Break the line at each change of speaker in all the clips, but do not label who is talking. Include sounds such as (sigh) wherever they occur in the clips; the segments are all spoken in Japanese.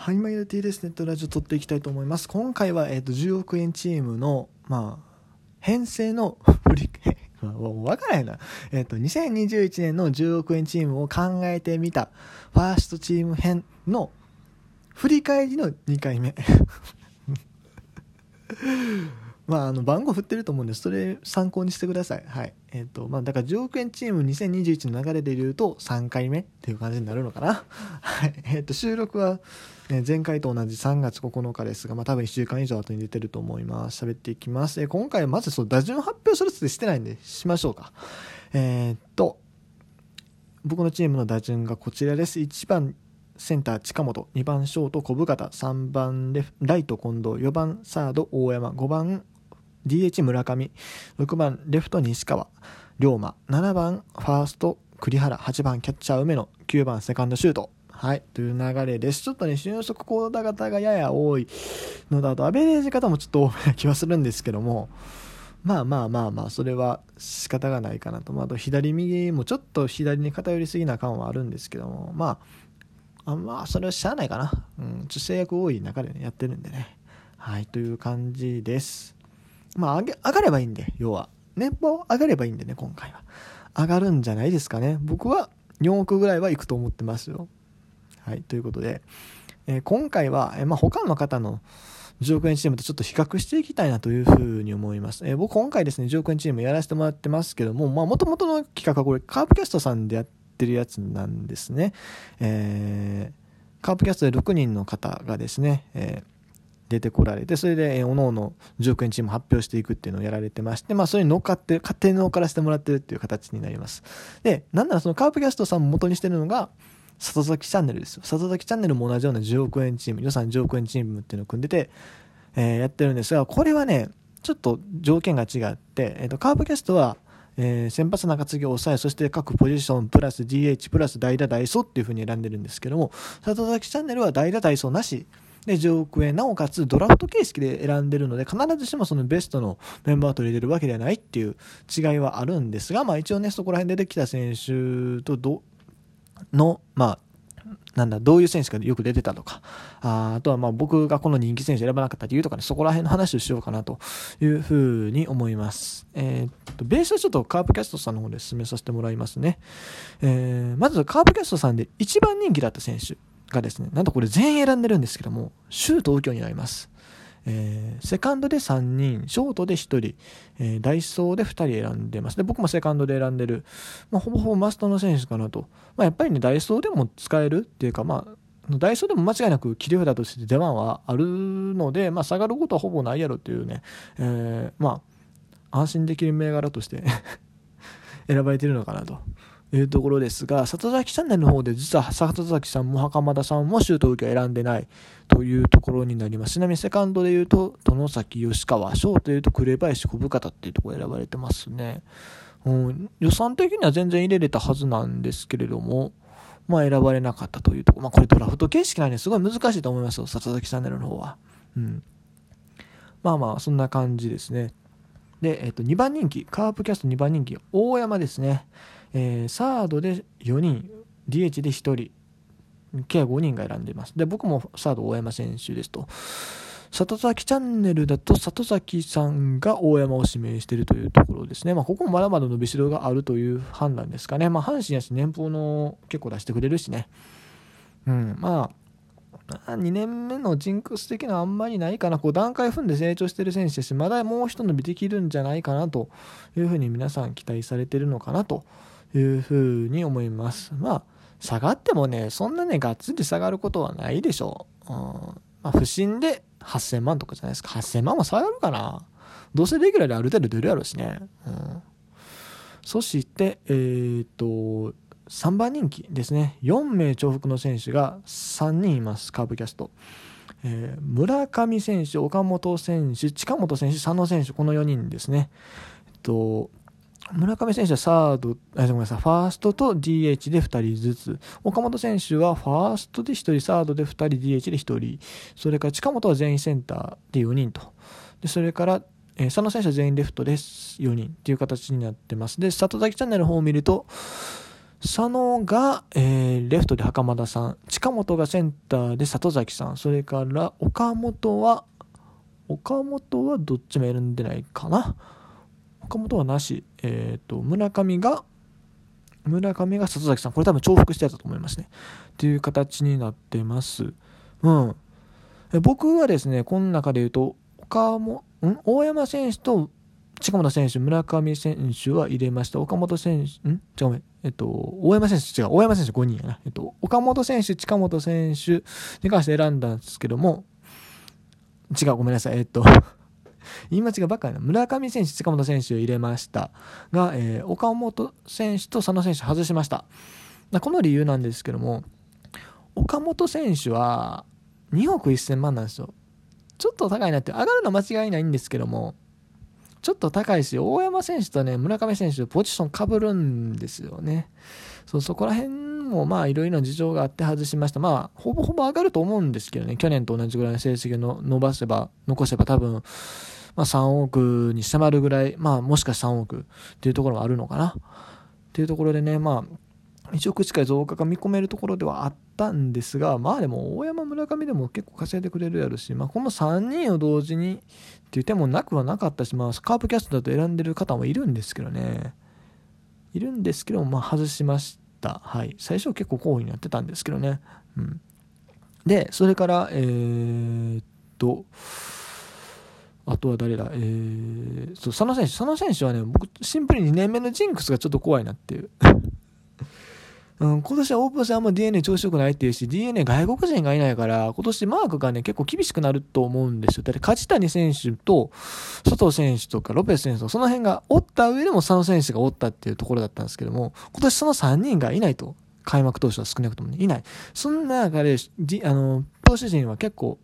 はい、マイル T ですネットラジオ撮っていきたいと思います。今回は、えっ、と、10億円チームの、まあ、編成の (laughs) 振り、(laughs) わからへんな。えっ、と、2021年の10億円チームを考えてみた、ファーストチーム編の振り返りの2回目。まあ、あの番号振ってると思うんでそれ参考にしてください。はい。えっ、と、まあ、だから10億円チーム2021の流れで言うと3回目っていう感じになるのかな。(laughs) はい。えっ、と、収録は、ね、前回と同じ3月9日ですが、まあ、多分1週間以上後に出てると思います。喋っていきます。えー、今回はまずそう、打順発表するってしてないんで、しましょうか。えっと、僕のチームの打順がこちらです。1番、センター近本、2番ショート小深田、3番レフライト近藤、4番サード大山、5番 DH 村上、6番レフト西川、龍馬、7番ファースト栗原、8番キャッチャー梅野、9番セカンドシュート。はい、という流れです。ちょっとね、俊足高打型がやや多いのだと、アベレージ方もちょっと多めな気はするんですけども、まあまあまあまあ、それは仕方がないかなと。あ、と左右もちょっと左に偏りすぎな感はあるんですけども、まあ、あまあ、それはしゃあないかな。うん、ちょ制約多い中で、ね、やってるんでね。はい、という感じです。まあ上げ、上がればいいんで、要は。年俸上がればいいんでね、今回は。上がるんじゃないですかね。僕は4億ぐらいはいくと思ってますよ。はい、ということで、えー、今回は、えー、まあ、他の方の10億円チームとちょっと比較していきたいなというふうに思います。えー、僕今回ですね、10億円チームやらせてもらってますけども、まあ、元々の企画はこれ、カープキャストさんでやってるやつなんですね。えー、カープキャストで6人の方がですね、えー出てこられて、それで、えー、おのおの10億円チーム発表していくっていうのをやられてまして、まあ、それに乗っかって、勝手に乗っからせてもらってるっていう形になります。で、なんならそのカープキャストさんも元にしてるのが、里崎チャンネルですよ。里崎チャンネルも同じような10億円チーム、予算10億円チームっていうのを組んでて、えー、やってるんですが、これはね、ちょっと条件が違って、えっ、ー、と、カープキャストは、えー、先発中継ぎを抑え、そして各ポジション、プラス DH、プラス代打、代走っていう風に選んでるんですけども、里崎チャンネルは代打、代走なし。で、10億円、なおかつドラフト形式で選んでるので、必ずしもそのベストのメンバーと入れるわけではないっていう違いはあるんですが、まあ一応ね、そこら辺出てきた選手とど、の、まあ、なんだ、どういう選手がよく出てたとか、ああとはまあ僕がこの人気選手選ばなかった理由とかね、そこら辺の話をしようかなというふうに思います。えー、っと、ベースはちょっとカープキャストさんの方で進めさせてもらいますね。えー、まずカープキャストさんで一番人気だった選手がですね、なんとこれ全員選んでるんですけども、州東京になります。えー、セカンドで3人、ショートで1人、えー、ダイソーで2人選んでます。で、僕もセカンドで選んでる、まあ、ほぼほぼマストの選手かなと。まあ、やっぱりね、ダイソーでも使えるっていうか、まあ、ダイソーでも間違いなく切り札として出番はあるので、まあ、下がることはほぼないやろっていうね、えー、まあ、安心できる銘柄として (laughs) 選ばれてるのかなとというところですが、里崎チャンネルの方で実は里崎さんも袴田さんもシュート受けを選んでないというところになります。ちなみにセカンドで言うと、殿崎、吉川、ショートで言うと紅林、小深田っていうところ選ばれてますね。うん、予算的には全然入れれたはずなんですけれども、まあ選ばれなかったというところ。まあこれドラフト形式なんですごい難しいと思いますよ、里崎チャンネルの方は。うん。まあまあ、そんな感じですね。で、えっと、2番人気、カープキャスト2番人気、大山ですね。えー、サードで4人、DH で1人、計5人が選んでいます。で、僕もサード大山選手ですと。里崎チャンネルだと里崎さんが大山を指名しているというところですね。まあ、ここもまだまだ伸びしろがあるという判断ですかね。まあ、阪神やし年俸の結構出してくれるしね。うん、まあ、2年目のジンクス的なあんまりないかな。こう段階踏んで成長してる選手ですし、まだもう一伸びできるんじゃないかなというふうに皆さん期待されてるのかなというふうに思います。まあ、下がってもね、そんなね、がっつり下がることはないでしょう。うんまあ、不審で8000万とかじゃないですか。8000万も下がるかな。どうせレギュラーである程度出るやろうしね。うん、そして、えー、っと、3番人気ですね。4名重複の選手が3人います、カーブキャスト。えー、村上選手、岡本選手、近本選手、佐野選手、この4人ですね。えっと、村上選手はサード、あ、ごめんなさい、ファーストと DH で2人ずつ。岡本選手はファーストで1人、サードで2人、DH で1人。それから近本は全員センターで4人と。で、それから、えー、佐野選手は全員レフトです。4人っていう形になってます。で、里崎チャンネルの方を見ると、佐野が、えー、レフトで袴田さん、近本がセンターで里崎さん、それから岡本は、岡本はどっちも選んでないかな。岡本はなし。えっ、ー、と、村上が、村上が里崎さん。これ多分重複してやったと思いますね。っていう形になってます。うん。僕はですね、この中で言うと、岡本、ん？大山選手と近本選手、村上選手は入れました。岡本選手、ん？違うえっと、大山選手、違う、大山選手5人やな。えっと、岡本選手、近本選手に関して選んだんですけども、違う、ごめんなさい。えっと、言い間違いばっかりな。村上選手、近本選手を入れましたが、えー、岡本選手と佐野選手外しました。この理由なんですけども、岡本選手は2億1000万なんですよ。ちょっと高いなって、上がるの間違いないんですけども、ちょっと高いし、大山選手とね、村上選手、ポジションかぶるんですよね。そうそこら辺もまあいろいろな事情があって外しました。まあ、ほぼほぼ上がると思うんですけどね、去年と同じぐらいの成績を伸ばせば、残せば多分、まあ3億に迫るぐらい、まあもしかしたら3億っていうところがあるのかな。っていうところでね、まあ、1億近い増加が見込めるところではあったんですが、まあでも大山村上でも結構稼いでくれるやろし、まあこの3人を同時にっていう手もなくはなかったし、まあカープキャストだと選んでる方もいるんですけどね。いるんですけど、まあ外しました。はい。最初は結構好意になってたんですけどね。うん。で、それから、えー、っと、あとは誰だ？えー、そう、佐野選手。佐野選手はね、僕、シンプルに2年目のジンクスがちょっと怖いなっていう。うん、今年はオープン戦あんま DNA 調子良くないっていうし、DNA 外国人がいないから、今年マークがね、結構厳しくなると思うんですよ。だって梶谷選手と、佐藤選手とかロペス選手と、その辺がおった上でも佐野選手がおったっていうところだったんですけども、今年その3人がいないと。開幕投手は少なくとも、ね、いない。そんな中で、あの、投手陣は結構、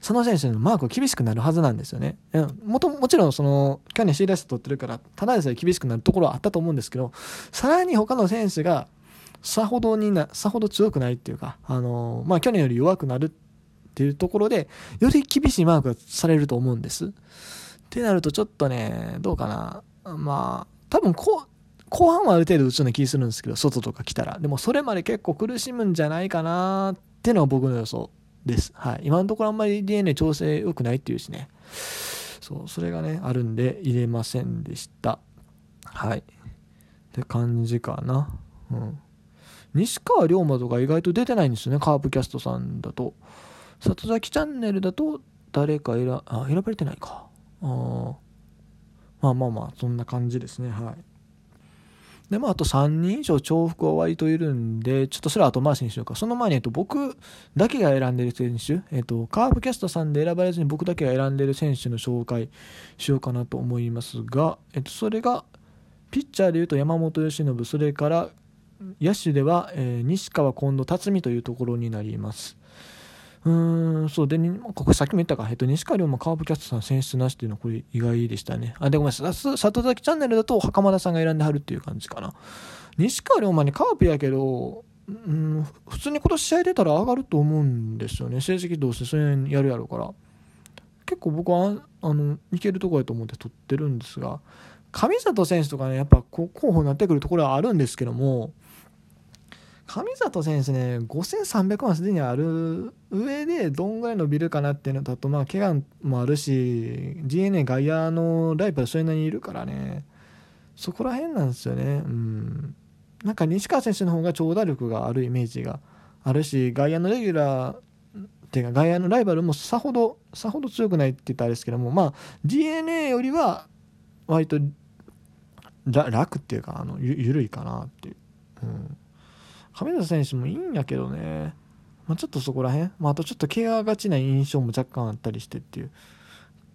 佐野選手のマーク厳しくなるはずなんですよね。もともちろんその去年 C ラスト取ってるからただでさえ厳しくなるところはあったと思うんですけどさらに他の選手がさほどにな、さほど強くないっていうか、あのまあ、去年より弱くなるっていうところで、より厳しいマークがされると思うんです。ってなるとちょっとね、どうかな。まあ、多分こ、後半はある程度打つような気するんですけど、外とか来たら。でもそれまで結構苦しむんじゃないかなってのが僕の予想です。はい。今のところあんまり DNA 調整良くないっていうしね。そう、それがね、あるんで入れませんでした。はい。って感じかな。うん。西川龍馬とか意外と出てないんですよねカープキャストさんだと。里崎チャンネルだと誰か選あ選ばれてないか。あまあまあまあそんな感じですねはい。でまあ、あと3人以上重複は割といるんで、ちょっとそれは後回しにしようか。その前に、えっと、僕だけが選んでる選手、えっと、カープキャストさんで選ばれずに僕だけが選んでる選手の紹介しようかなと思いますが、えっと、それが、ピッチャーでいうと山本由伸、それから野手では、えー、西川近藤辰巳というところになります。うん、そうで、ここさっきも言ったか、えっと、西川龍馬カープキャストさん選出なしっていうのはこれ意外でしたね。あ、で、ごめんなさい。里崎チャンネルだと袴田さんが選んではるっていう感じかな。西川龍馬にカープやけど、うん、普通に今年試合出たら上がると思うんですよね。成績どうせそれやるやろうから。結構僕は、あの、いけるとこやと思って取ってるんですが、上里選手とかね、やっぱ候補になってくるところはあるんですけども、上里選手ね、5300万すでにある上で、どんぐらい伸びるかなっていうのだと、まあ、怪我もあるし、DNA 外野のライバルそれなりにいるからね、そこら辺なんですよね。うん。なんか西川選手の方が長打力があるイメージがあるし、外野のレギュラー、ていうか外野のライバルもさほど、さほど強くないって言ったらあれですけども、まあ、DNA よりは割と楽っていうか、あのゆ緩いかなっていう。うん亀田選手もいいんやけどね、まあ、ちょっとそこら辺、まあ、あとちょっと怪我がちな印象も若干あったりしてっていう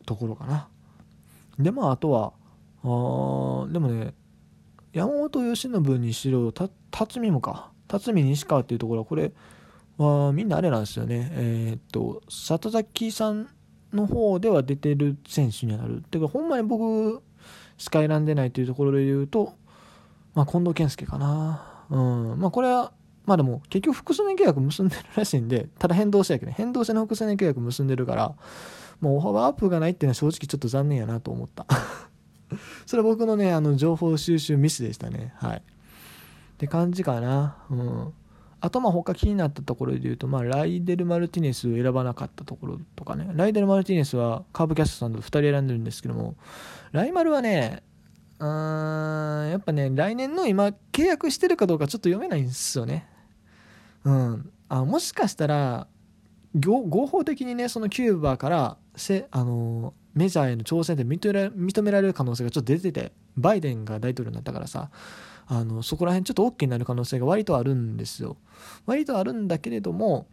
ところかな。で、まあ、あとは、あでもね、山本由伸にしろ、辰巳もか、辰巳西川っていうところは、これはみんなあれなんですよね。えー、っと、里崎さんの方では出てる選手になる。てか、ほんまに僕しか選んでないというところで言うと、まあ、近藤健介かな。うん。まあこれはまあでも結局複数年契約結んでるらしいんでただ変動者やけどね変動者の複数年契約結んでるからもうオファーアップがないっていうのは正直ちょっと残念やなと思った。(laughs) それは僕のねあの情報収集ミスでしたね。はい。って感じかな。うん。あとまあ他気になったところで言うと、まあ、ライデル・マルティネスを選ばなかったところとかね、ライデル・マルティネスはカーブキャストさんと2人選んでるんですけども、ライマルはね、うん、ぱね、来年の今、契約してるかどうかちょっと読めないんですよね。うん。あもしかしたら、合法的にね、そのキューバからせ、あのメジャーへの挑戦で認められる可能性がちょっと出てて、バイデンが大統領になったからさ、あのそこら辺ちょっと OK になる可能性が割とあるんですよ割とあるんだけれども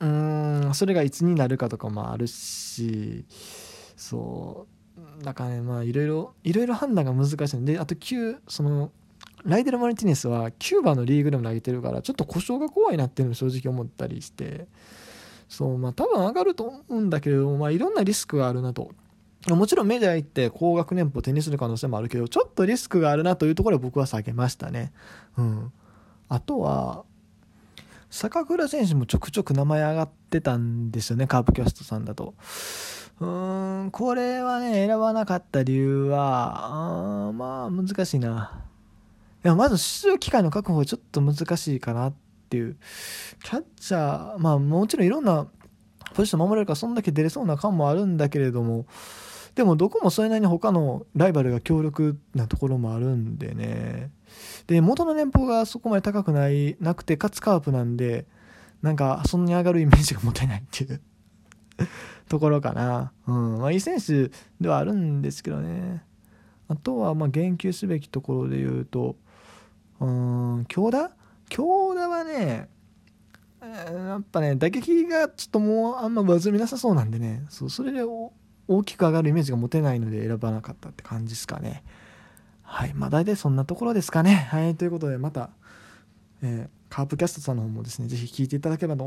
うーんそれがいつになるかとかもあるしそうだからねまあいろいろいろいろ判断が難しいんであと9そのライデル・マルティネスはキューバのリーグでも投げてるからちょっと故障が怖いなっていうのを正直思ったりしてそうまあ多分上がると思うんだけれどもまあいろんなリスクがあるなともちろんメジャー行って高額年俸を手にする可能性もあるけど、ちょっとリスクがあるなというところで僕は下げましたね。うん。あとは、坂倉選手もちょくちょく名前上がってたんですよね、カープキャストさんだと。うーん、これはね、選ばなかった理由は、あまあ、難しいな。いや、まず出場機会の確保はちょっと難しいかなっていう。キャッチャー、まあもちろんいろんなポジション守れるからそんだけ出れそうな感もあるんだけれども、でもどこもそれなりに他のライバルが強力なところもあるんでね。で、元の年俸がそこまで高くない、なくて、かつカープなんで、なんかそんなに上がるイメージが持てないっていうところかな。うん。まあいい選手ではあるんですけどね。あとはまあ言及すべきところで言うと、うん、京田京田はね、やっぱね、打撃がちょっともうあんま上積みなさそうなんでね、そうそれで大きく上がるイメージが持てないので選ばなかったって感じですかね。はい。まあ大体そんなところですかね。はい。ということでまた、えー、カープキャストさんの方もですね、ぜひ聞いていただければと